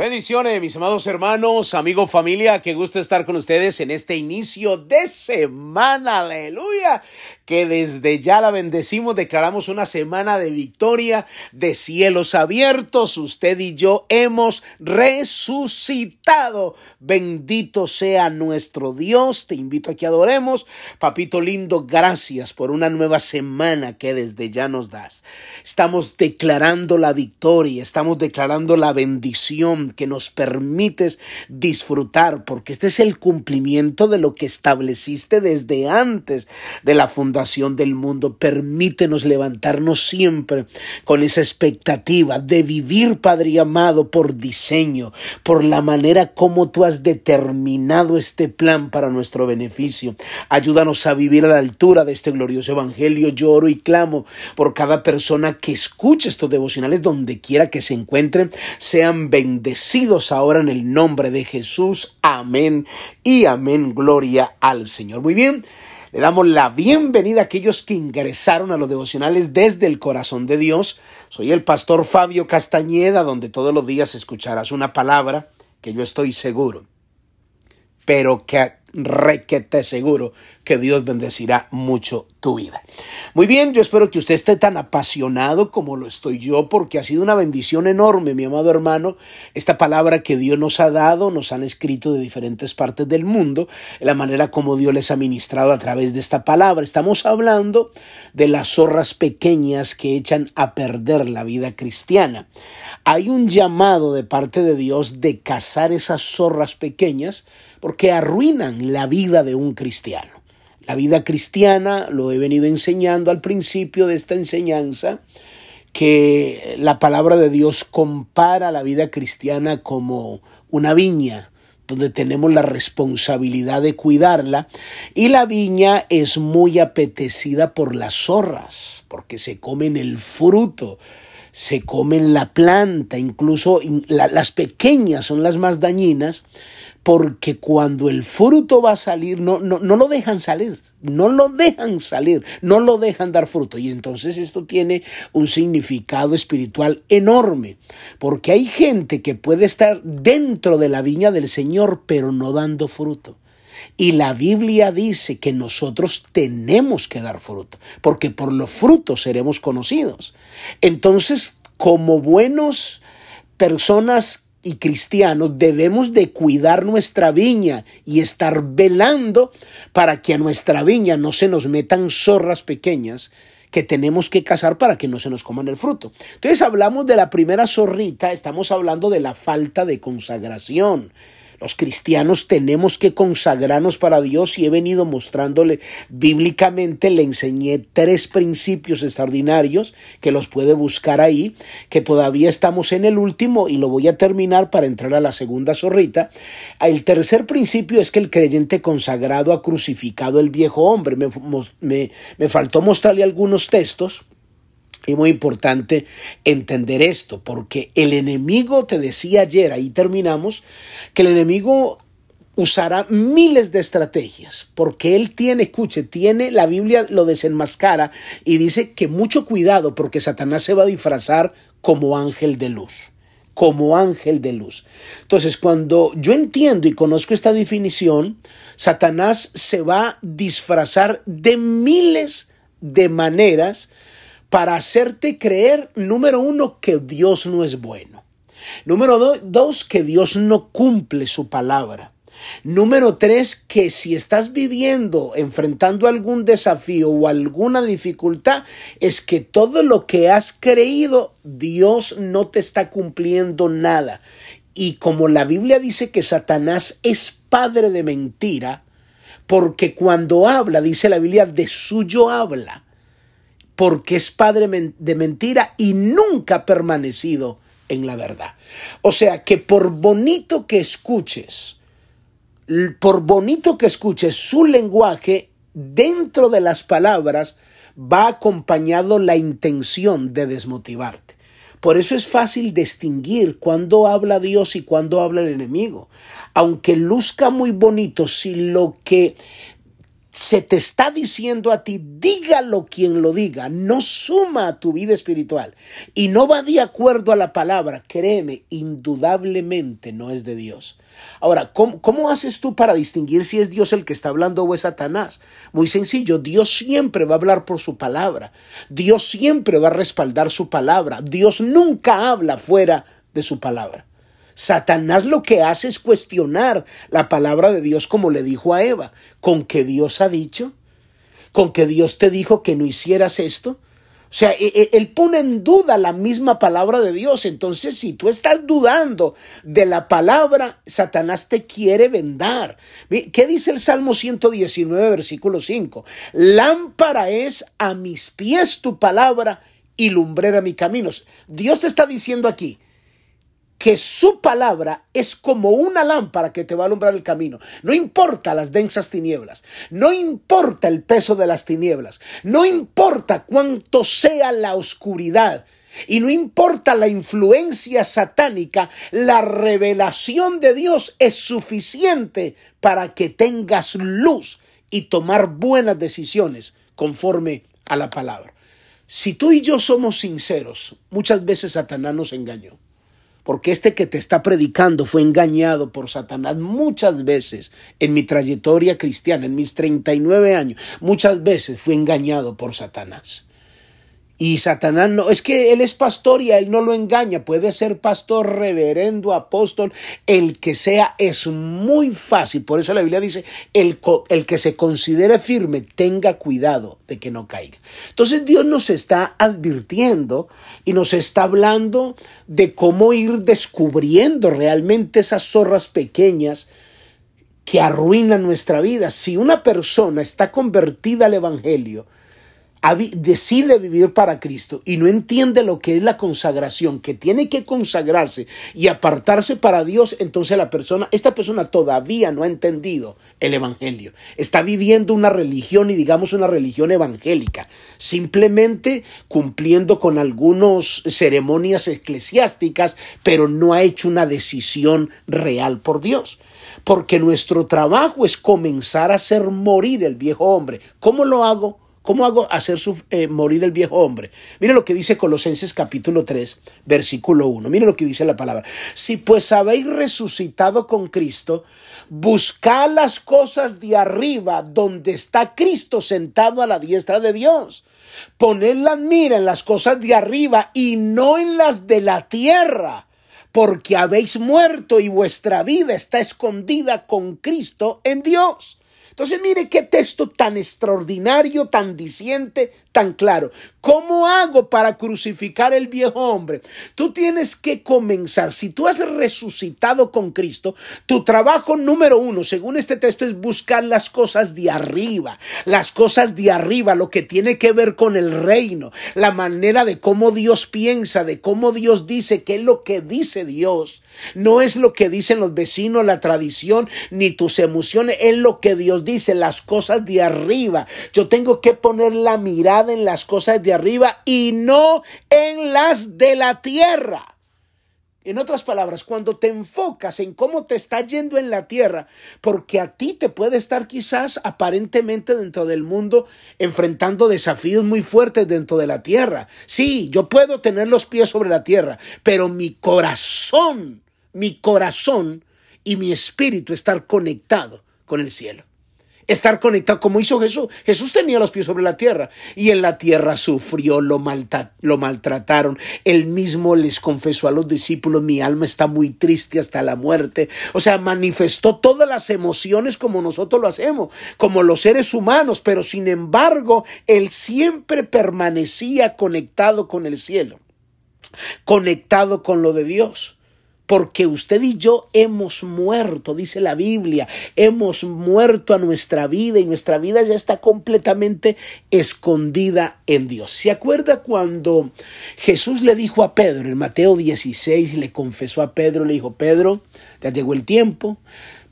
Bendiciones, mis amados hermanos, amigos, familia, qué gusto estar con ustedes en este inicio de semana, aleluya que desde ya la bendecimos, declaramos una semana de victoria, de cielos abiertos. Usted y yo hemos resucitado. Bendito sea nuestro Dios. Te invito a que adoremos. Papito lindo, gracias por una nueva semana que desde ya nos das. Estamos declarando la victoria, estamos declarando la bendición que nos permites disfrutar, porque este es el cumplimiento de lo que estableciste desde antes de la fundación del mundo. Permítenos levantarnos siempre con esa expectativa de vivir, Padre amado, por diseño, por la manera como tú has determinado este plan para nuestro beneficio. Ayúdanos a vivir a la altura de este glorioso evangelio. Lloro y clamo por cada persona que escuche estos devocionales donde quiera que se encuentren. Sean bendecidos ahora en el nombre de Jesús. Amén y amén. Gloria al Señor. Muy bien. Le damos la bienvenida a aquellos que ingresaron a los devocionales desde el corazón de Dios. Soy el pastor Fabio Castañeda, donde todos los días escucharás una palabra que yo estoy seguro, pero que requete seguro que Dios bendecirá mucho tu vida. Muy bien, yo espero que usted esté tan apasionado como lo estoy yo, porque ha sido una bendición enorme, mi amado hermano, esta palabra que Dios nos ha dado, nos han escrito de diferentes partes del mundo, la manera como Dios les ha ministrado a través de esta palabra. Estamos hablando de las zorras pequeñas que echan a perder la vida cristiana. Hay un llamado de parte de Dios de cazar esas zorras pequeñas porque arruinan la vida de un cristiano. La vida cristiana, lo he venido enseñando al principio de esta enseñanza, que la palabra de Dios compara la vida cristiana como una viña, donde tenemos la responsabilidad de cuidarla, y la viña es muy apetecida por las zorras, porque se comen el fruto, se comen la planta, incluso las pequeñas son las más dañinas, porque cuando el fruto va a salir, no, no, no, lo dejan salir, no lo dejan salir, no lo dejan dar fruto. Y entonces esto tiene un significado espiritual enorme, porque hay gente que puede estar dentro de la viña del Señor, pero no dando fruto. Y la Biblia dice que nosotros tenemos que dar fruto, porque por los frutos seremos conocidos. Entonces, como buenos personas y cristianos debemos de cuidar nuestra viña y estar velando para que a nuestra viña no se nos metan zorras pequeñas que tenemos que cazar para que no se nos coman el fruto. Entonces hablamos de la primera zorrita, estamos hablando de la falta de consagración. Los cristianos tenemos que consagrarnos para Dios y he venido mostrándole bíblicamente, le enseñé tres principios extraordinarios que los puede buscar ahí, que todavía estamos en el último y lo voy a terminar para entrar a la segunda zorrita. El tercer principio es que el creyente consagrado ha crucificado el viejo hombre. Me, me, me faltó mostrarle algunos textos y muy importante entender esto, porque el enemigo, te decía ayer, ahí terminamos, que el enemigo usará miles de estrategias, porque él tiene, escuche, tiene, la Biblia lo desenmascara y dice que mucho cuidado porque Satanás se va a disfrazar como ángel de luz como ángel de luz. Entonces, cuando yo entiendo y conozco esta definición, Satanás se va a disfrazar de miles de maneras para hacerte creer, número uno, que Dios no es bueno. Número dos, que Dios no cumple su palabra. Número tres, que si estás viviendo, enfrentando algún desafío o alguna dificultad, es que todo lo que has creído, Dios no te está cumpliendo nada. Y como la Biblia dice que Satanás es padre de mentira, porque cuando habla, dice la Biblia, de suyo habla porque es padre de mentira y nunca ha permanecido en la verdad. O sea que por bonito que escuches, por bonito que escuches su lenguaje, dentro de las palabras va acompañado la intención de desmotivarte. Por eso es fácil distinguir cuándo habla Dios y cuándo habla el enemigo. Aunque luzca muy bonito, si lo que se te está diciendo a ti, dígalo quien lo diga, no suma a tu vida espiritual y no va de acuerdo a la palabra, créeme, indudablemente no es de Dios. Ahora, ¿cómo, ¿cómo, haces tú para distinguir si es Dios el que está hablando o es Satanás? Muy sencillo, Dios siempre va a hablar por su palabra, Dios siempre va a respaldar su palabra, Dios nunca habla fuera de su palabra. Satanás lo que hace es cuestionar la palabra de Dios como le dijo a Eva, con que Dios ha dicho, con que Dios te dijo que no hicieras esto. O sea, e, e, él pone en duda la misma palabra de Dios. Entonces, si tú estás dudando de la palabra, Satanás te quiere vendar. ¿Qué dice el Salmo 119, versículo 5? Lámpara es a mis pies tu palabra y lumbrera mi caminos. Dios te está diciendo aquí, que su palabra es como una lámpara que te va a alumbrar el camino. No importa las densas tinieblas, no importa el peso de las tinieblas, no importa cuánto sea la oscuridad. Y no importa la influencia satánica, la revelación de Dios es suficiente para que tengas luz y tomar buenas decisiones conforme a la palabra. Si tú y yo somos sinceros, muchas veces Satanás nos engañó porque este que te está predicando fue engañado por Satanás muchas veces en mi trayectoria cristiana, en mis 39 años, muchas veces fui engañado por Satanás. Y Satanás no, es que él es pastor y a él no lo engaña, puede ser pastor, reverendo, apóstol, el que sea, es muy fácil. Por eso la Biblia dice, el, el que se considere firme, tenga cuidado de que no caiga. Entonces Dios nos está advirtiendo y nos está hablando de cómo ir descubriendo realmente esas zorras pequeñas que arruinan nuestra vida. Si una persona está convertida al Evangelio, decide vivir para Cristo y no entiende lo que es la consagración, que tiene que consagrarse y apartarse para Dios, entonces la persona, esta persona todavía no ha entendido el Evangelio. Está viviendo una religión y digamos una religión evangélica, simplemente cumpliendo con algunas ceremonias eclesiásticas, pero no ha hecho una decisión real por Dios. Porque nuestro trabajo es comenzar a hacer morir el viejo hombre. ¿Cómo lo hago? ¿Cómo hago hacer eh, morir el viejo hombre? Mire lo que dice Colosenses capítulo 3, versículo 1. Mire lo que dice la palabra. Si pues habéis resucitado con Cristo, buscad las cosas de arriba donde está Cristo sentado a la diestra de Dios. Poned la mira en las cosas de arriba y no en las de la tierra porque habéis muerto y vuestra vida está escondida con Cristo en Dios. Entonces mire qué texto tan extraordinario, tan diciente, tan claro. ¿Cómo hago para crucificar el viejo hombre? Tú tienes que comenzar. Si tú has resucitado con Cristo, tu trabajo número uno, según este texto, es buscar las cosas de arriba. Las cosas de arriba, lo que tiene que ver con el reino, la manera de cómo Dios piensa, de cómo Dios dice, qué es lo que dice Dios. No es lo que dicen los vecinos, la tradición, ni tus emociones, es lo que Dios dice, las cosas de arriba. Yo tengo que poner la mirada en las cosas de arriba y no en las de la tierra. En otras palabras, cuando te enfocas en cómo te está yendo en la tierra, porque a ti te puede estar quizás aparentemente dentro del mundo enfrentando desafíos muy fuertes dentro de la tierra. Sí, yo puedo tener los pies sobre la tierra, pero mi corazón mi corazón y mi espíritu estar conectado con el cielo. Estar conectado como hizo Jesús. Jesús tenía los pies sobre la tierra y en la tierra sufrió, lo, lo maltrataron. Él mismo les confesó a los discípulos, mi alma está muy triste hasta la muerte. O sea, manifestó todas las emociones como nosotros lo hacemos, como los seres humanos, pero sin embargo, él siempre permanecía conectado con el cielo, conectado con lo de Dios porque usted y yo hemos muerto, dice la Biblia, hemos muerto a nuestra vida y nuestra vida ya está completamente escondida en Dios. ¿Se acuerda cuando Jesús le dijo a Pedro en Mateo 16, le confesó a Pedro, le dijo, Pedro, ya llegó el tiempo,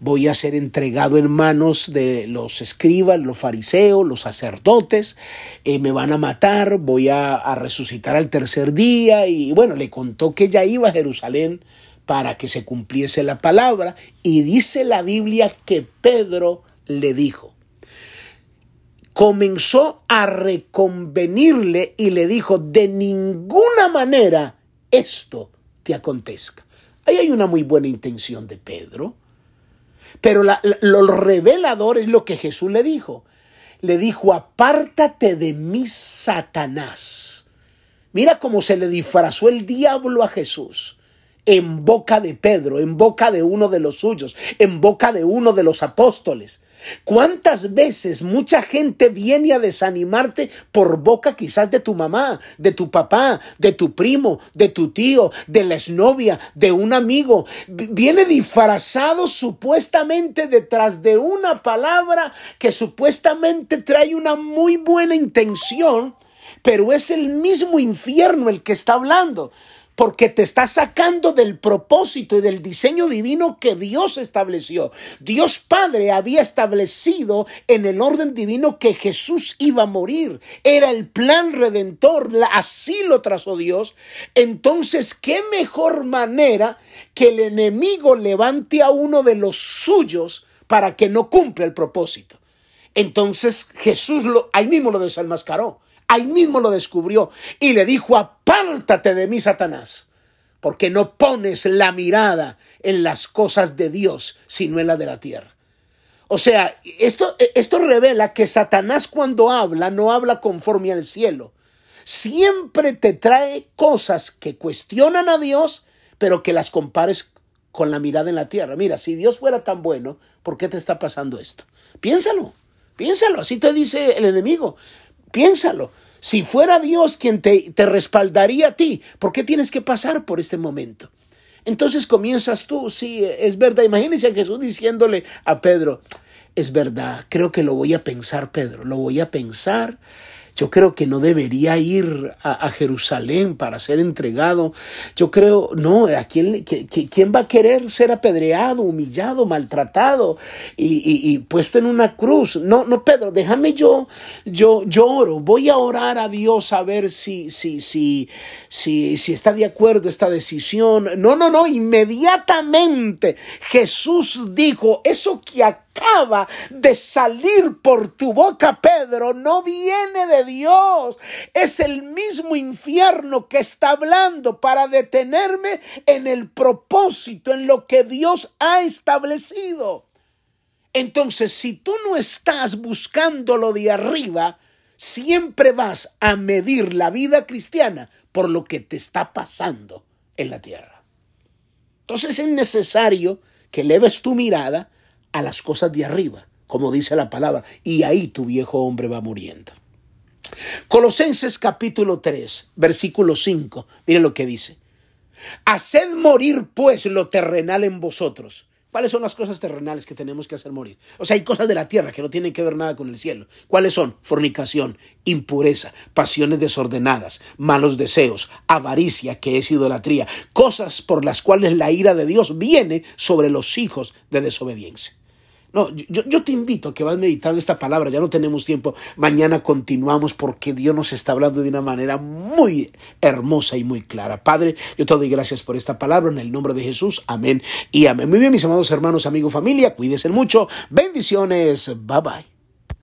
voy a ser entregado en manos de los escribas, los fariseos, los sacerdotes, eh, me van a matar, voy a, a resucitar al tercer día y bueno, le contó que ya iba a Jerusalén para que se cumpliese la palabra. Y dice la Biblia que Pedro le dijo, comenzó a reconvenirle y le dijo, de ninguna manera esto te acontezca. Ahí hay una muy buena intención de Pedro. Pero lo revelador es lo que Jesús le dijo. Le dijo, apártate de mí, Satanás. Mira cómo se le disfrazó el diablo a Jesús en boca de Pedro, en boca de uno de los suyos, en boca de uno de los apóstoles. ¿Cuántas veces mucha gente viene a desanimarte por boca quizás de tu mamá, de tu papá, de tu primo, de tu tío, de la exnovia, de un amigo? Viene disfrazado supuestamente detrás de una palabra que supuestamente trae una muy buena intención, pero es el mismo infierno el que está hablando porque te está sacando del propósito y del diseño divino que Dios estableció. Dios Padre había establecido en el orden divino que Jesús iba a morir. Era el plan redentor, así lo trazó Dios. Entonces, ¿qué mejor manera que el enemigo levante a uno de los suyos para que no cumpla el propósito? Entonces Jesús lo, ahí mismo lo desenmascaró. Ahí mismo lo descubrió y le dijo, apártate de mí, Satanás, porque no pones la mirada en las cosas de Dios, sino en la de la tierra. O sea, esto, esto revela que Satanás cuando habla no habla conforme al cielo. Siempre te trae cosas que cuestionan a Dios, pero que las compares con la mirada en la tierra. Mira, si Dios fuera tan bueno, ¿por qué te está pasando esto? Piénsalo, piénsalo, así te dice el enemigo. Piénsalo. Si fuera Dios quien te, te respaldaría a ti, ¿por qué tienes que pasar por este momento? Entonces comienzas tú, sí, es verdad. Imagínense a Jesús diciéndole a Pedro, es verdad, creo que lo voy a pensar, Pedro, lo voy a pensar yo creo que no debería ir a, Jerusalén para ser entregado. Yo creo, no, ¿a quién, va a querer ser apedreado, humillado, maltratado y, puesto en una cruz? No, no, Pedro, déjame yo, yo, lloro. Voy a orar a Dios a ver si, si, si, si, si está de acuerdo esta decisión. No, no, no, inmediatamente Jesús dijo, eso que acaba de salir por tu boca, Pedro, no viene de Dios. Es el mismo infierno que está hablando para detenerme en el propósito, en lo que Dios ha establecido. Entonces, si tú no estás buscando lo de arriba, siempre vas a medir la vida cristiana por lo que te está pasando en la tierra. Entonces es necesario que leves tu mirada a las cosas de arriba, como dice la palabra, y ahí tu viejo hombre va muriendo. Colosenses capítulo 3, versículo 5, mire lo que dice. Haced morir pues lo terrenal en vosotros ¿Cuáles son las cosas terrenales que tenemos que hacer morir? O sea, hay cosas de la tierra que no tienen que ver nada con el cielo. ¿Cuáles son? Fornicación, impureza, pasiones desordenadas, malos deseos, avaricia, que es idolatría, cosas por las cuales la ira de Dios viene sobre los hijos de desobediencia. No, yo, yo, te invito a que vas meditando esta palabra, ya no tenemos tiempo, mañana continuamos porque Dios nos está hablando de una manera muy hermosa y muy clara. Padre, yo te doy gracias por esta palabra en el nombre de Jesús, amén y amén. Muy bien, mis amados hermanos, amigos, familia, cuídense mucho, bendiciones, bye bye.